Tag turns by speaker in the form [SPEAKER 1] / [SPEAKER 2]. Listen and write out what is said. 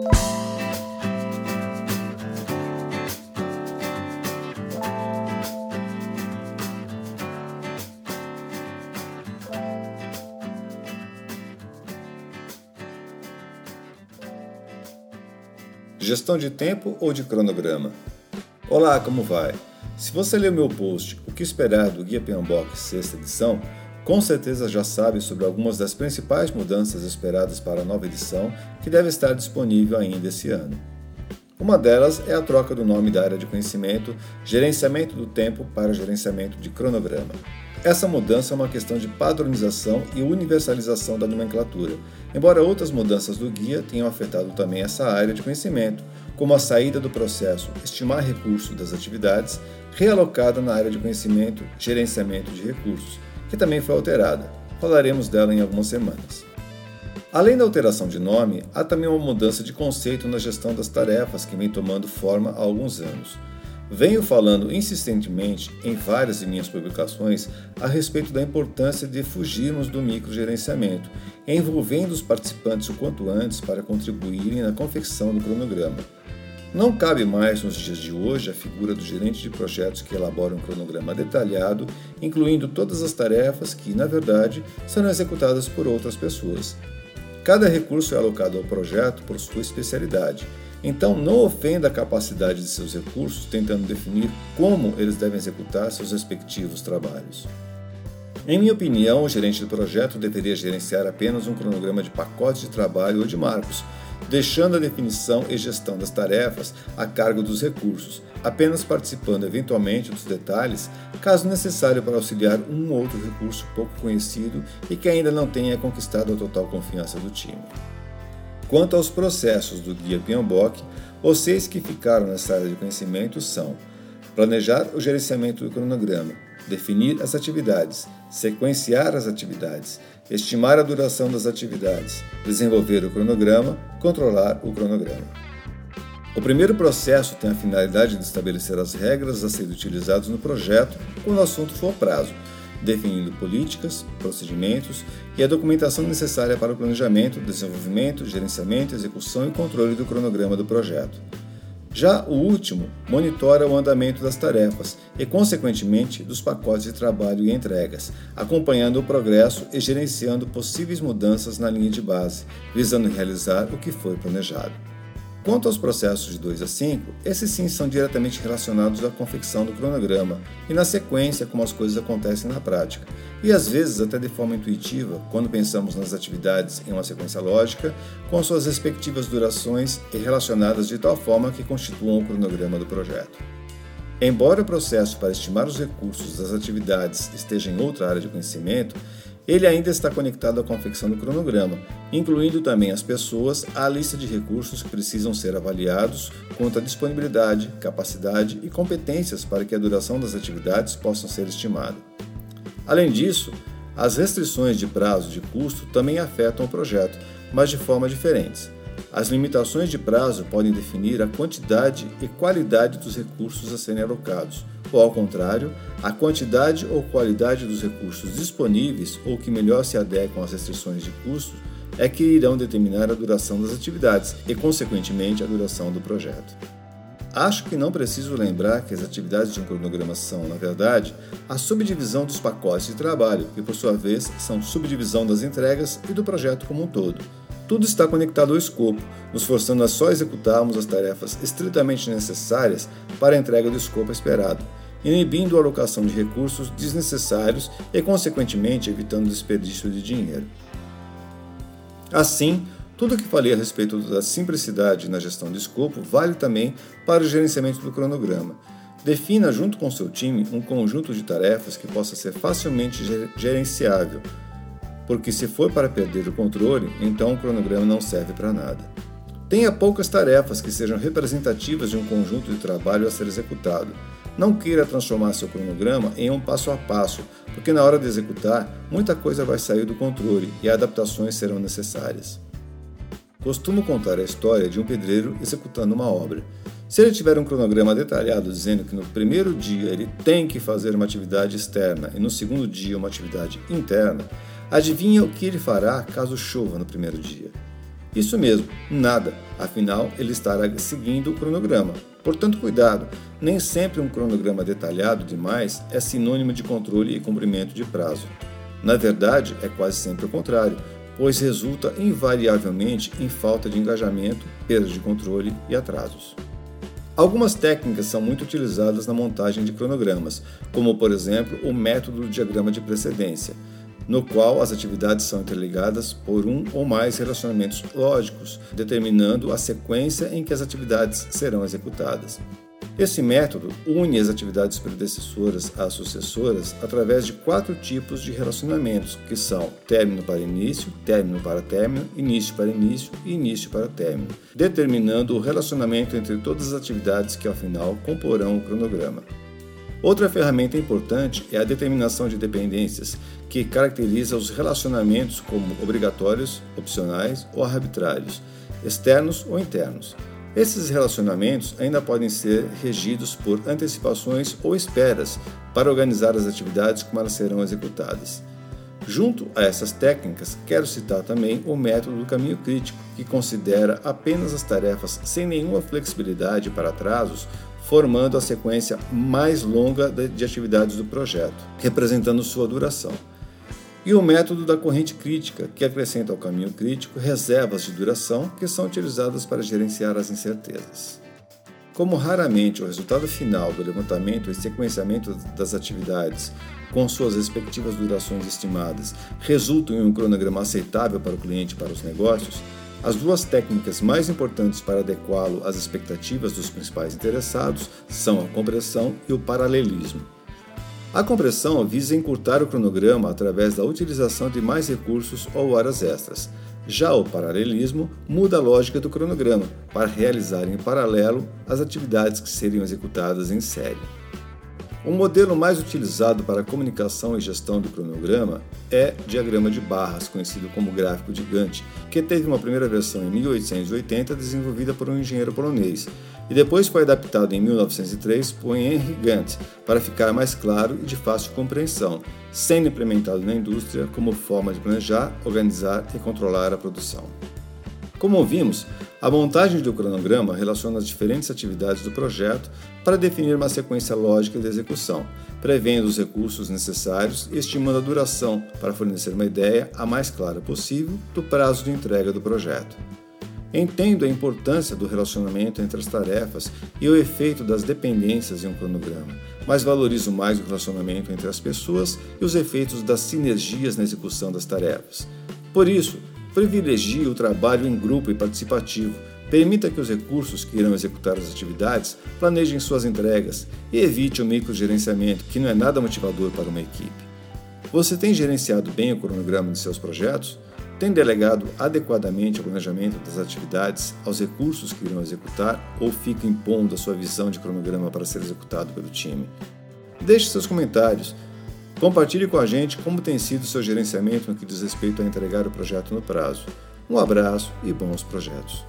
[SPEAKER 1] Gestão de tempo ou de cronograma? Olá, como vai? Se você leu meu post O que esperar do Guia PMBOK sexta edição, com certeza já sabe sobre algumas das principais mudanças esperadas para a nova edição que deve estar disponível ainda esse ano. Uma delas é a troca do nome da área de conhecimento Gerenciamento do Tempo para Gerenciamento de Cronograma. Essa mudança é uma questão de padronização e universalização da nomenclatura, embora outras mudanças do guia tenham afetado também essa área de conhecimento, como a saída do processo estimar recursos das atividades, realocada na área de conhecimento gerenciamento de recursos, que também foi alterada. Falaremos dela em algumas semanas. Além da alteração de nome, há também uma mudança de conceito na gestão das tarefas que vem tomando forma há alguns anos. Venho falando insistentemente em várias de minhas publicações a respeito da importância de fugirmos do microgerenciamento, envolvendo os participantes o quanto antes para contribuírem na confecção do cronograma. Não cabe mais nos dias de hoje a figura do gerente de projetos que elabora um cronograma detalhado, incluindo todas as tarefas que, na verdade, serão executadas por outras pessoas. Cada recurso é alocado ao projeto por sua especialidade então, não ofenda a capacidade de seus recursos tentando definir como eles devem executar seus respectivos trabalhos. Em minha opinião, o gerente do projeto deveria gerenciar apenas um cronograma de pacotes de trabalho ou de marcos, deixando a definição e gestão das tarefas a cargo dos recursos, apenas participando eventualmente dos detalhes, caso necessário para auxiliar um ou outro recurso pouco conhecido e que ainda não tenha conquistado a total confiança do time. Quanto aos processos do Guia PMBOK, os seis que ficaram nessa área de conhecimento são planejar o gerenciamento do cronograma, definir as atividades, sequenciar as atividades, estimar a duração das atividades, desenvolver o cronograma, controlar o cronograma. O primeiro processo tem a finalidade de estabelecer as regras a serem utilizadas no projeto quando o assunto for prazo, definindo políticas, procedimentos e a documentação necessária para o planejamento, desenvolvimento, gerenciamento, execução e controle do cronograma do projeto. Já o último monitora o andamento das tarefas e, consequentemente, dos pacotes de trabalho e entregas, acompanhando o progresso e gerenciando possíveis mudanças na linha de base, visando realizar o que foi planejado. Quanto aos processos de 2 a 5, esses sim são diretamente relacionados à confecção do cronograma e na sequência como as coisas acontecem na prática, e às vezes até de forma intuitiva, quando pensamos nas atividades em uma sequência lógica, com suas respectivas durações e relacionadas de tal forma que constituam o cronograma do projeto. Embora o processo para estimar os recursos das atividades esteja em outra área de conhecimento, ele ainda está conectado à confecção do cronograma, incluindo também as pessoas à lista de recursos que precisam ser avaliados quanto à disponibilidade, capacidade e competências para que a duração das atividades possam ser estimada. Além disso, as restrições de prazo de custo também afetam o projeto, mas de formas diferentes. As limitações de prazo podem definir a quantidade e qualidade dos recursos a serem alocados, ou ao contrário, a quantidade ou qualidade dos recursos disponíveis ou que melhor se adequam às restrições de custo é que irão determinar a duração das atividades e, consequentemente, a duração do projeto. Acho que não preciso lembrar que as atividades de um cronograma são, na verdade, a subdivisão dos pacotes de trabalho, que por sua vez são subdivisão das entregas e do projeto como um todo. Tudo está conectado ao escopo, nos forçando a só executarmos as tarefas estritamente necessárias para a entrega do escopo esperado, inibindo a alocação de recursos desnecessários e, consequentemente, evitando desperdício de dinheiro. Assim, tudo o que falei a respeito da simplicidade na gestão de escopo vale também para o gerenciamento do cronograma. Defina, junto com seu time, um conjunto de tarefas que possa ser facilmente gerenciável porque se for para perder o controle, então o cronograma não serve para nada. Tenha poucas tarefas que sejam representativas de um conjunto de trabalho a ser executado. Não queira transformar seu cronograma em um passo a passo, porque na hora de executar, muita coisa vai sair do controle e adaptações serão necessárias. Costumo contar a história de um pedreiro executando uma obra. Se ele tiver um cronograma detalhado dizendo que no primeiro dia ele tem que fazer uma atividade externa e no segundo dia uma atividade interna, Adivinha o que ele fará caso chova no primeiro dia? Isso mesmo, nada, afinal ele estará seguindo o cronograma. Portanto, cuidado, nem sempre um cronograma detalhado demais é sinônimo de controle e cumprimento de prazo. Na verdade, é quase sempre o contrário, pois resulta invariavelmente em falta de engajamento, perda de controle e atrasos. Algumas técnicas são muito utilizadas na montagem de cronogramas, como por exemplo o método do diagrama de precedência no qual as atividades são interligadas por um ou mais relacionamentos lógicos, determinando a sequência em que as atividades serão executadas. Esse método une as atividades predecessoras às sucessoras através de quatro tipos de relacionamentos, que são término para início, término para término, início para início e início para término, determinando o relacionamento entre todas as atividades que ao final comporão o cronograma. Outra ferramenta importante é a determinação de dependências, que caracteriza os relacionamentos como obrigatórios, opcionais ou arbitrários, externos ou internos. Esses relacionamentos ainda podem ser regidos por antecipações ou esperas para organizar as atividades como elas serão executadas. Junto a essas técnicas, quero citar também o método do caminho crítico, que considera apenas as tarefas sem nenhuma flexibilidade para atrasos formando a sequência mais longa de atividades do projeto, representando sua duração. E o método da corrente crítica, que acrescenta ao caminho crítico reservas de duração que são utilizadas para gerenciar as incertezas. Como raramente o resultado final do levantamento e sequenciamento das atividades, com suas respectivas durações estimadas, resultam em um cronograma aceitável para o cliente e para os negócios, as duas técnicas mais importantes para adequá-lo às expectativas dos principais interessados são a compressão e o paralelismo. A compressão visa encurtar o cronograma através da utilização de mais recursos ou horas extras. Já o paralelismo muda a lógica do cronograma para realizar em paralelo as atividades que seriam executadas em série. O modelo mais utilizado para comunicação e gestão do cronograma é diagrama de barras, conhecido como gráfico de Gantt, que teve uma primeira versão em 1880 desenvolvida por um engenheiro polonês e depois foi adaptado em 1903 por Henry Gantt para ficar mais claro e de fácil compreensão, sendo implementado na indústria como forma de planejar, organizar e controlar a produção. Como vimos, a montagem do cronograma relaciona as diferentes atividades do projeto para definir uma sequência lógica de execução, prevendo os recursos necessários e estimando a duração para fornecer uma ideia a mais clara possível do prazo de entrega do projeto. Entendo a importância do relacionamento entre as tarefas e o efeito das dependências em um cronograma, mas valorizo mais o relacionamento entre as pessoas e os efeitos das sinergias na execução das tarefas. Por isso, Privilegie o trabalho em grupo e participativo. Permita que os recursos que irão executar as atividades planejem suas entregas e evite o microgerenciamento, que não é nada motivador para uma equipe. Você tem gerenciado bem o cronograma de seus projetos? Tem delegado adequadamente o planejamento das atividades aos recursos que irão executar ou fica impondo a sua visão de cronograma para ser executado pelo time? Deixe seus comentários. Compartilhe com a gente como tem sido seu gerenciamento no que diz respeito a entregar o projeto no prazo. Um abraço e bons projetos.